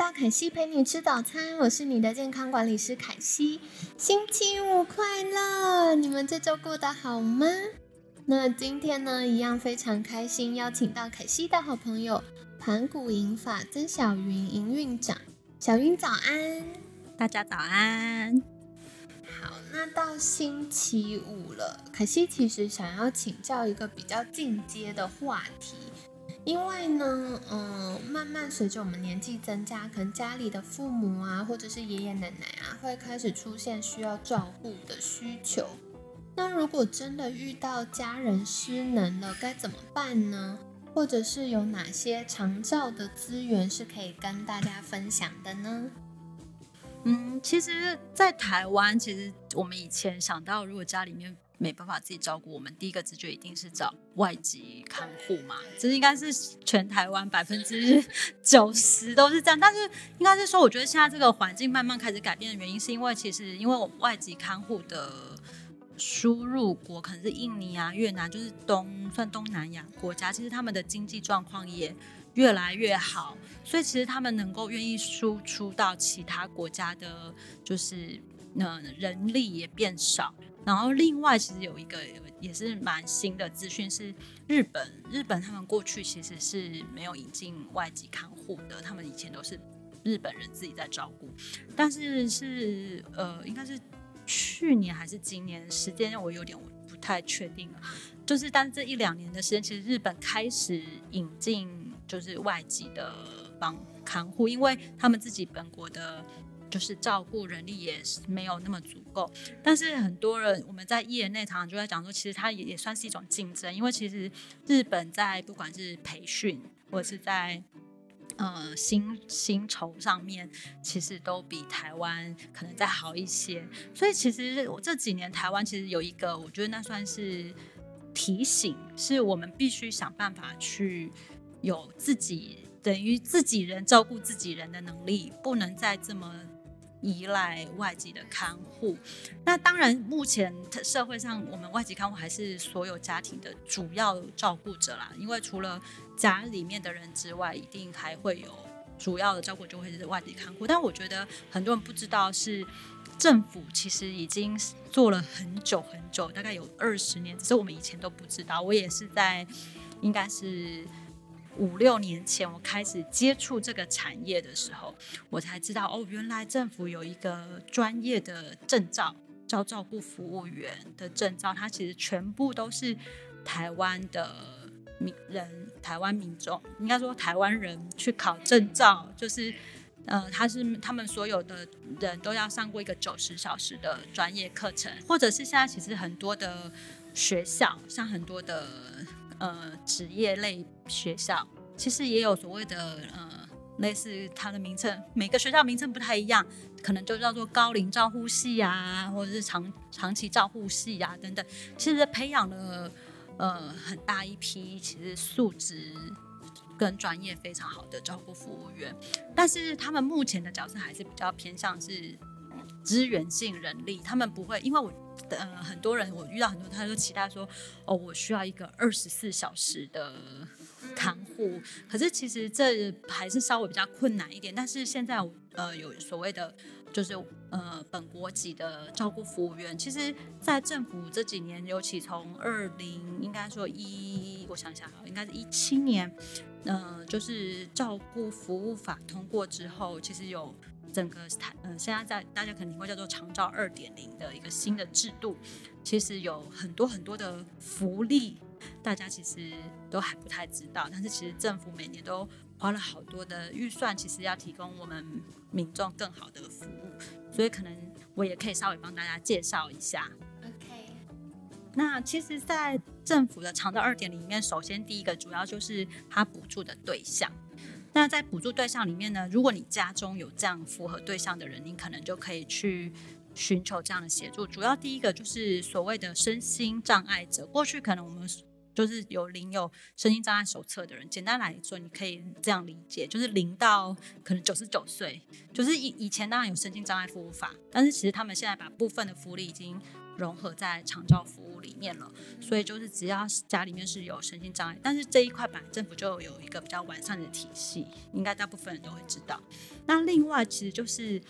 到凯西陪你吃早餐，我是你的健康管理师凯西。星期五快乐！你们这周过得好吗？那今天呢，一样非常开心，邀请到凯西的好朋友盘古银发曾小云营运长。小云早安，大家早安。好，那到星期五了，凯西其实想要请教一个比较进阶的话题，因为呢，嗯，慢慢随着我们年纪增加，可能家里的父母啊，或者是爷爷奶奶啊，会开始出现需要照顾的需求。那如果真的遇到家人失能了，该怎么办呢？或者是有哪些长照的资源是可以跟大家分享的呢？嗯，其实，在台湾，其实我们以前想到，如果家里面没办法自己照顾，我们第一个直觉一定是找外籍看护嘛。这应该是全台湾百分之九十都是这样。但是，应该是说，我觉得现在这个环境慢慢开始改变的原因，是因为其实因为我们外籍看护的。输入国可能是印尼啊、越南，就是东算东南亚国家，其实他们的经济状况也越来越好，所以其实他们能够愿意输出到其他国家的，就是呃人力也变少。然后另外其实有一个也是蛮新的资讯是日本，日本他们过去其实是没有引进外籍看护的，他们以前都是日本人自己在照顾，但是是呃应该是。去年还是今年时间，我有点不太确定了。就是，但是这一两年的时间，其实日本开始引进就是外籍的帮看护，因为他们自己本国的，就是照顾人力也是没有那么足够。但是很多人我们在业内常常就在讲说，其实它也也算是一种竞争，因为其实日本在不管是培训或者是在呃，薪薪酬上面其实都比台湾可能再好一些，所以其实我这几年台湾其实有一个，我觉得那算是提醒，是我们必须想办法去有自己等于自己人照顾自己人的能力，不能再这么。依赖外籍的看护，那当然，目前社会上我们外籍看护还是所有家庭的主要照顾者啦。因为除了家里面的人之外，一定还会有主要的照顾就会是外籍看护。但我觉得很多人不知道，是政府其实已经做了很久很久，大概有二十年，只是我们以前都不知道。我也是在应该是。五六年前，我开始接触这个产业的时候，我才知道哦，原来政府有一个专业的证照，叫照顾服务员的证照，它其实全部都是台湾的民人，台湾民众，应该说台湾人去考证照，就是呃，他是他们所有的人都要上过一个九十小时的专业课程，或者是现在其实很多的学校，像很多的。呃，职业类学校其实也有所谓的呃，类似它的名称，每个学校名称不太一样，可能就叫做高龄照护系啊，或者是长长期照护系啊等等。其实培养了呃很大一批其实素质跟专业非常好的照顾服务员，但是他们目前的角色还是比较偏向是资源性人力，他们不会因为我。呃，很多人我遇到很多，他就期待说，哦，我需要一个二十四小时的看护。可是其实这还是稍微比较困难一点。但是现在呃，有所谓的就是呃本国籍的照顾服务员，其实，在政府这几年，尤其从二零应该说一，我想想啊，应该是一七年，呃，就是照顾服务法通过之后，其实有。整个台，呃，现在在大家肯定会叫做长照二点零的一个新的制度，其实有很多很多的福利，大家其实都还不太知道。但是其实政府每年都花了好多的预算，其实要提供我们民众更好的服务。所以可能我也可以稍微帮大家介绍一下。OK，那其实，在政府的长照二点零里面，首先第一个主要就是它补助的对象。那在补助对象里面呢，如果你家中有这样符合对象的人，你可能就可以去寻求这样的协助。主要第一个就是所谓的身心障碍者，过去可能我们。就是有领有身心障碍手册的人，简单来说，你可以这样理解，就是零到可能九十九岁，就是以以前当然有身心障碍服务法，但是其实他们现在把部分的福利已经融合在长照服务里面了，所以就是只要家里面是有身心障碍，但是这一块本来政府就有一个比较完善的体系，应该大部分人都会知道。那另外其实就是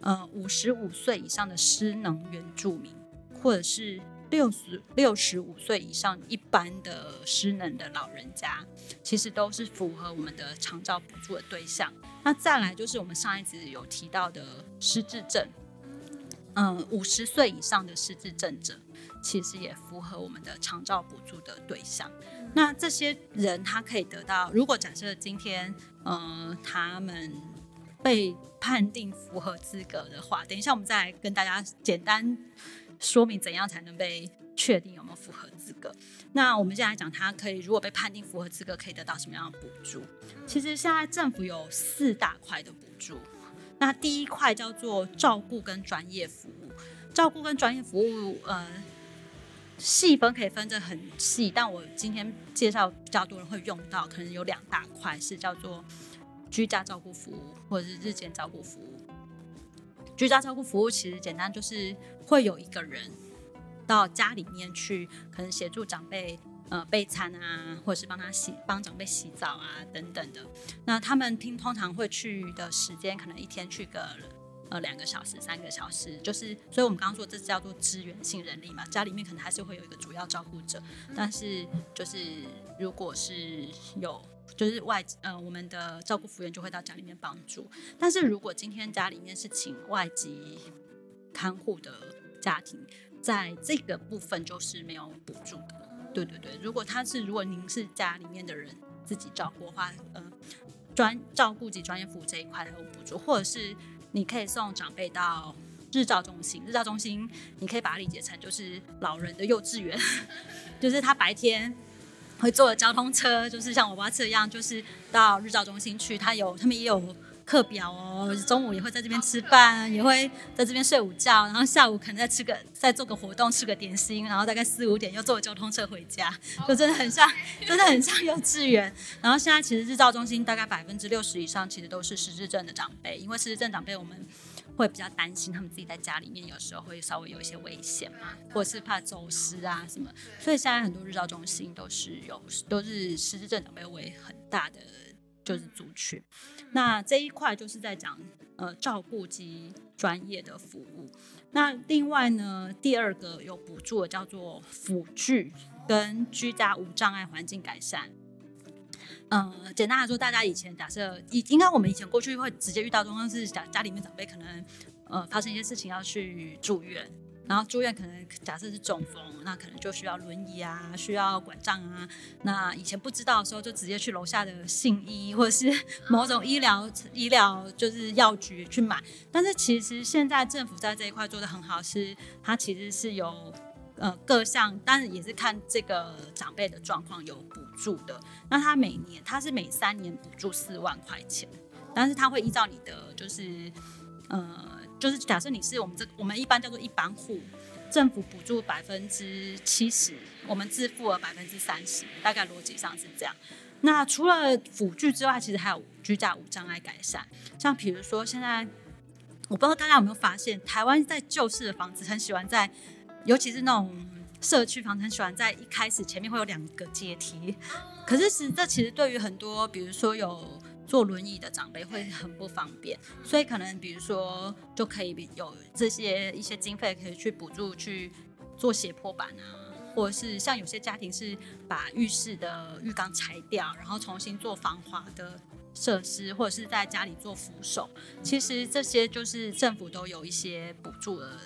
呃五十五岁以上的失能原住民，或者是。六十六十五岁以上一般的失能的老人家，其实都是符合我们的长照补助的对象。那再来就是我们上一集有提到的失智症，嗯，五十岁以上的失智症者，其实也符合我们的长照补助的对象。那这些人他可以得到，如果假设今天，嗯，他们被判定符合资格的话，等一下我们再来跟大家简单。说明怎样才能被确定有没有符合资格？那我们现在讲，他可以如果被判定符合资格，可以得到什么样的补助？其实现在政府有四大块的补助。那第一块叫做照顾跟专业服务，照顾跟专业服务，呃，细分可以分得很细，但我今天介绍比较多人会用到，可能有两大块是叫做居家照顾服务或者是日间照顾服务。居家照顾服务其实简单，就是会有一个人到家里面去，可能协助长辈呃备餐啊，或者是帮他洗帮长辈洗澡啊等等的。那他们听通常会去的时间，可能一天去个呃两个小时、三个小时，就是所以我们刚刚说这叫做支援性人力嘛。家里面可能还是会有一个主要照顾者，但是就是如果是有。就是外呃，我们的照顾服务员就会到家里面帮助。但是如果今天家里面是请外籍看护的家庭，在这个部分就是没有补助的。对对对，如果他是如果您是家里面的人自己照顾的话，呃，专照顾及专业服务这一块有补助，或者是你可以送长辈到日照中心。日照中心你可以把它理解成就是老人的幼稚园，就是他白天。会坐交通车，就是像我爸车一样，就是到日照中心去。他有，他们也有课表哦。中午也会在这边吃饭，也会在这边睡午觉，然后下午可能再吃个，再做个活动，吃个点心，然后大概四五点又坐交通车回家，就真的很像，真的很像幼稚园。然后现在其实日照中心大概百分之六十以上其实都是失智症的长辈，因为失智症长辈我们。会比较担心他们自己在家里面有时候会稍微有一些危险嘛，或者是怕走失啊什么，所以现在很多日照中心都是有都是失智症长辈为很大的就是族群。那这一块就是在讲呃照顾及专业的服务。那另外呢，第二个有补助的叫做辅具跟居家无障碍环境改善。嗯，简单来说，大家以前假设，应应该我们以前过去会直接遇到状况是，家家里面长辈可能，呃，发生一些事情要去住院，然后住院可能假设是中风，那可能就需要轮椅啊，需要拐杖啊。那以前不知道的时候，就直接去楼下的信医或者是某种医疗医疗就是药局去买。但是其实现在政府在这一块做的很好，是它其实是有。呃，各项，但是也是看这个长辈的状况有补助的。那他每年，他是每三年补助四万块钱，但是他会依照你的，就是，呃，就是假设你是我们这，我们一般叫做一般户，政府补助百分之七十，我们自付了百分之三十，大概逻辑上是这样。那除了辅具之外，其实还有居家无障碍改善，像比如说现在，我不知道大家有没有发现，台湾在旧式的房子很喜欢在。尤其是那种社区房子，很喜欢在一开始前面会有两个阶梯，可是实这其实对于很多，比如说有坐轮椅的长辈会很不方便，所以可能比如说就可以有这些一些经费可以去补助去做斜坡板啊，或者是像有些家庭是把浴室的浴缸拆掉，然后重新做防滑的设施，或者是在家里做扶手，其实这些就是政府都有一些补助的。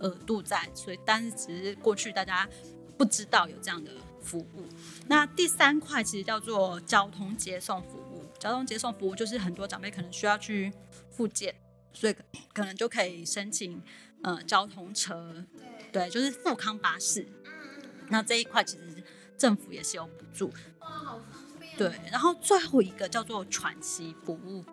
额度在，所以但是只是过去大家不知道有这样的服务。那第三块其实叫做交通接送服务，交通接送服务就是很多长辈可能需要去复健，所以可能就可以申请呃交通车，对，就是富康巴士。那这一块其实政府也是有补助。哇，好方便。对，然后最后一个叫做喘息服务。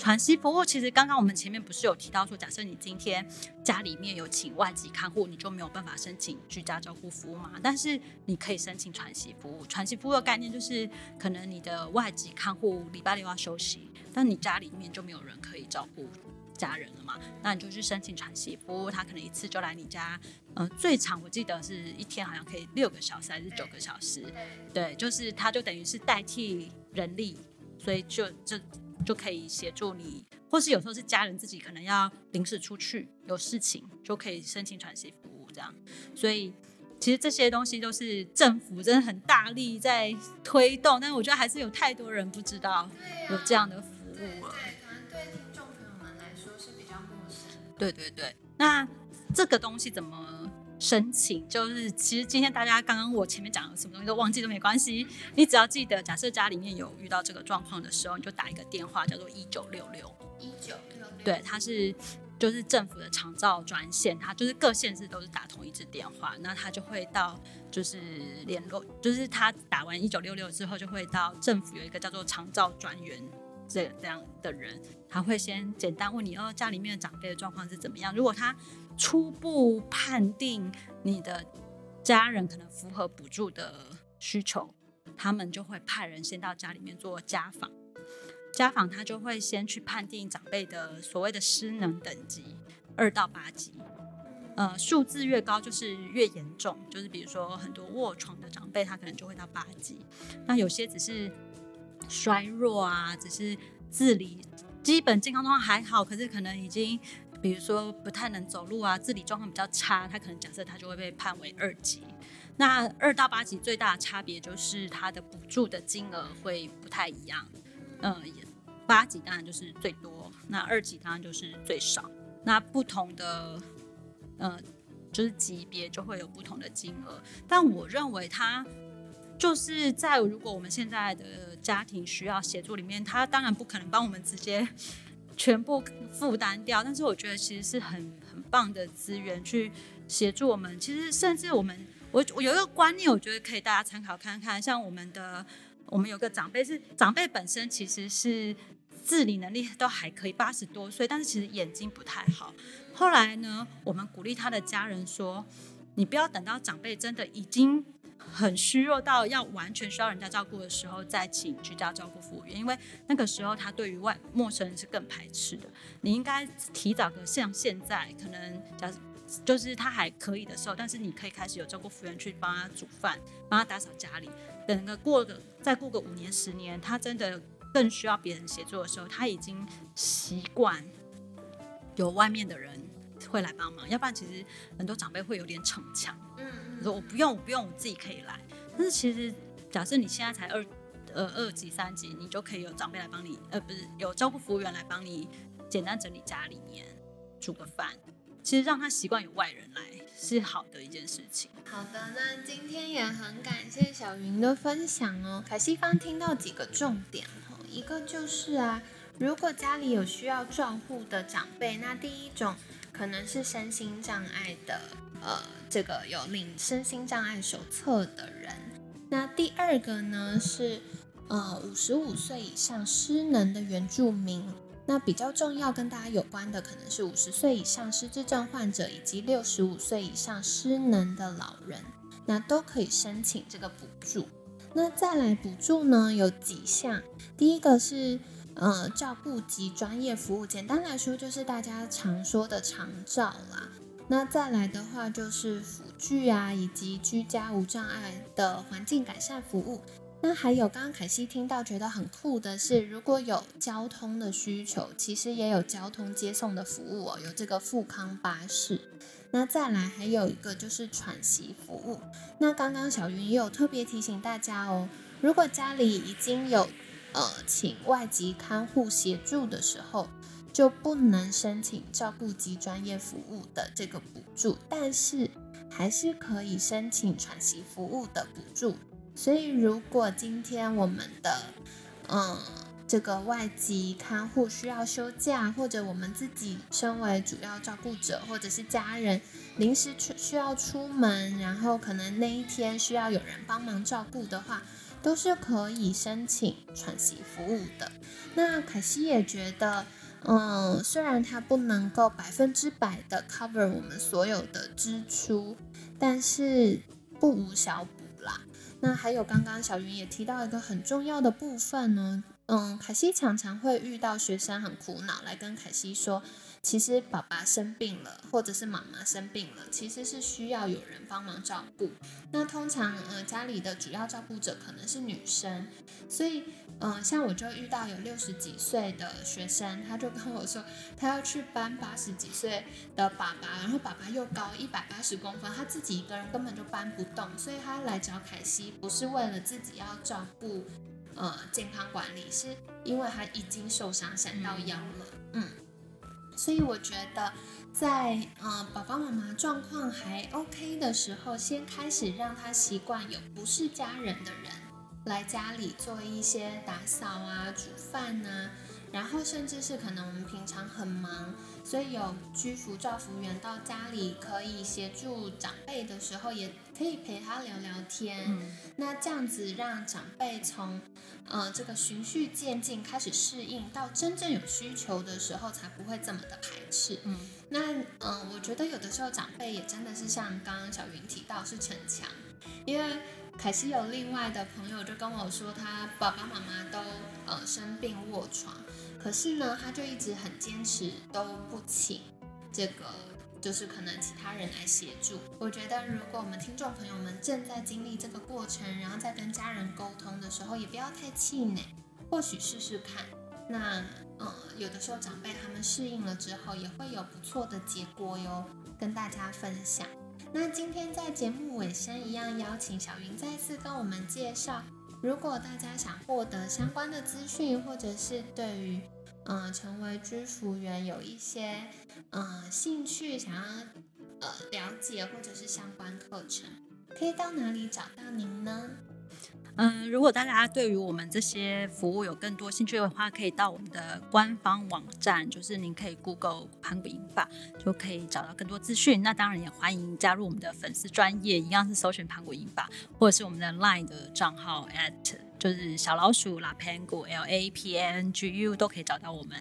喘息服务其实刚刚我们前面不是有提到说，假设你今天家里面有请外籍看护，你就没有办法申请居家照顾服务嘛？但是你可以申请喘息服务。喘息服务的概念就是，可能你的外籍看护礼拜六要休息，但你家里面就没有人可以照顾家人了嘛？那你就去申请喘息服务，他可能一次就来你家，呃，最长我记得是一天好像可以六个小时还是九个小时？对，就是他就等于是代替人力，所以就就。就可以协助你，或是有时候是家人自己可能要临时出去有事情，就可以申请喘息服务这样。所以其实这些东西都是政府真的很大力在推动，但是我觉得还是有太多人不知道有这样的服务了。对，可能对听众朋友们来说是比较陌生。对对对，那这个东西怎么？申请就是，其实今天大家刚刚我前面讲的什么东西都忘记都没关系，你只要记得，假设家里面有遇到这个状况的时候，你就打一个电话，叫做一九六六。一九六六。对，它是就是政府的长照专线，它就是各县市都是打同一支电话，那他就会到就是联络，就是他打完一九六六之后，就会到政府有一个叫做长照专员这这样的人，他会先简单问你哦，家里面的长辈的状况是怎么样，如果他。初步判定你的家人可能符合补助的需求，他们就会派人先到家里面做家访。家访他就会先去判定长辈的所谓的失能等级，二到八级。呃，数字越高就是越严重，就是比如说很多卧床的长辈，他可能就会到八级。那有些只是衰弱啊，只是自理基本健康状况还好，可是可能已经。比如说不太能走路啊，自理状况比较差，他可能假设他就会被判为二级。那二到八级最大的差别就是他的补助的金额会不太一样。嗯，八级当然就是最多，那二级当然就是最少。那不同的，呃，就是级别就会有不同的金额。但我认为他就是在如果我们现在的家庭需要协助里面，他当然不可能帮我们直接。全部负担掉，但是我觉得其实是很很棒的资源去协助我们。其实甚至我们，我我有一个观念，我觉得可以大家参考看看。像我们的，我们有个长辈是长辈本身其实是自理能力都还可以，八十多岁，但是其实眼睛不太好。后来呢，我们鼓励他的家人说：“你不要等到长辈真的已经。”很虚弱到要完全需要人家照顾的时候，再请居家照顾服务员，因为那个时候他对于外陌生人是更排斥的。你应该提早个像现在，可能假就是他还可以的时候，但是你可以开始有照顾服务员去帮他煮饭，帮他打扫家里。等个过个再过个五年十年，他真的更需要别人协助的时候，他已经习惯有外面的人会来帮忙，要不然其实很多长辈会有点逞强。嗯说我不用，我不用，我自己可以来。但是其实，假设你现在才二，呃，二级、三级，你就可以有长辈来帮你，呃，不是有照顾服务员来帮你简单整理家里面，煮个饭。其实让他习惯有外人来是好的一件事情。好的，那今天也很感谢小云的分享哦。凯西方听到几个重点哦，一个就是啊，如果家里有需要照护的长辈，那第一种可能是身心障碍的。呃，这个有领身心障碍手册的人，那第二个呢是呃五十五岁以上失能的原住民，那比较重要跟大家有关的可能是五十岁以上失智症患者以及六十五岁以上失能的老人，那都可以申请这个补助。那再来补助呢有几项，第一个是呃照顾及专业服务，简单来说就是大家常说的长照啦。那再来的话就是辅具啊，以及居家无障碍的环境改善服务。那还有刚刚凯西听到觉得很酷的是，如果有交通的需求，其实也有交通接送的服务哦，有这个富康巴士。那再来还有一个就是喘息服务。那刚刚小云也有特别提醒大家哦，如果家里已经有呃请外籍看护协助的时候。就不能申请照顾及专业服务的这个补助，但是还是可以申请喘息服务的补助。所以，如果今天我们的嗯这个外籍看护需要休假，或者我们自己身为主要照顾者或者是家人临时出需要出门，然后可能那一天需要有人帮忙照顾的话，都是可以申请喘息服务的。那凯西也觉得，嗯，虽然它不能够百分之百的 cover 我们所有的支出，但是不无小补啦。那还有刚刚小云也提到一个很重要的部分呢，嗯，凯西常常会遇到学生很苦恼来跟凯西说。其实爸爸生病了，或者是妈妈生病了，其实是需要有人帮忙照顾。那通常，呃，家里的主要照顾者可能是女生，所以，嗯，像我就遇到有六十几岁的学生，他就跟我说，他要去搬八十几岁的爸爸，然后爸爸又高一百八十公分，他自己一个人根本就搬不动，所以他来找凯西，不是为了自己要照顾，呃，健康管理，是因为他已经受伤闪到腰了，所以我觉得，在呃爸爸妈妈状况还 OK 的时候，先开始让他习惯有不是家人的人来家里做一些打扫啊、煮饭呐。然后甚至是可能我们平常很忙，所以有居服照服员到家里可以协助长辈的时候，也可以陪他聊聊天。那这样子让长辈从呃这个循序渐进开始适应，到真正有需求的时候，才不会这么的排斥。嗯，那嗯，我觉得有的时候长辈也真的是像刚刚小云提到是逞强，因为。凯西有另外的朋友就跟我说，他爸爸妈妈都呃生病卧床，可是呢，他就一直很坚持都不请这个，就是可能其他人来协助。我觉得如果我们听众朋友们正在经历这个过程，然后在跟家人沟通的时候，也不要太气馁，或许试试看。那呃，有的时候长辈他们适应了之后，也会有不错的结果哟，跟大家分享。那今天在节目尾声一样，邀请小云再次跟我们介绍。如果大家想获得相关的资讯，或者是对于嗯成为居服员有一些嗯兴趣，想要呃了解或者是相关课程，可以到哪里找到您呢？嗯，如果大家对于我们这些服务有更多兴趣的话，可以到我们的官方网站，就是您可以 Google 盘古银法，就可以找到更多资讯。那当然也欢迎加入我们的粉丝专业，一样是搜寻盘古银法，或者是我们的 LINE 的账号 at 就是小老鼠 La Pangu L A P N G U 都可以找到我们。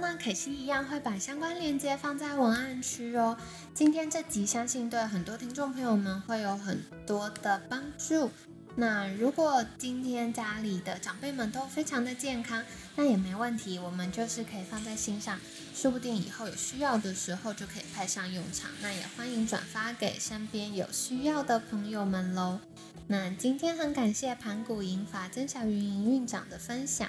那可西一样会把相关链接放在文案区哦。今天这集相信对很多听众朋友们会有很多的帮助。那如果今天家里的长辈们都非常的健康，那也没问题，我们就是可以放在心上，说不定以后有需要的时候就可以派上用场。那也欢迎转发给身边有需要的朋友们喽。那今天很感谢盘古银法曾小云营运长的分享。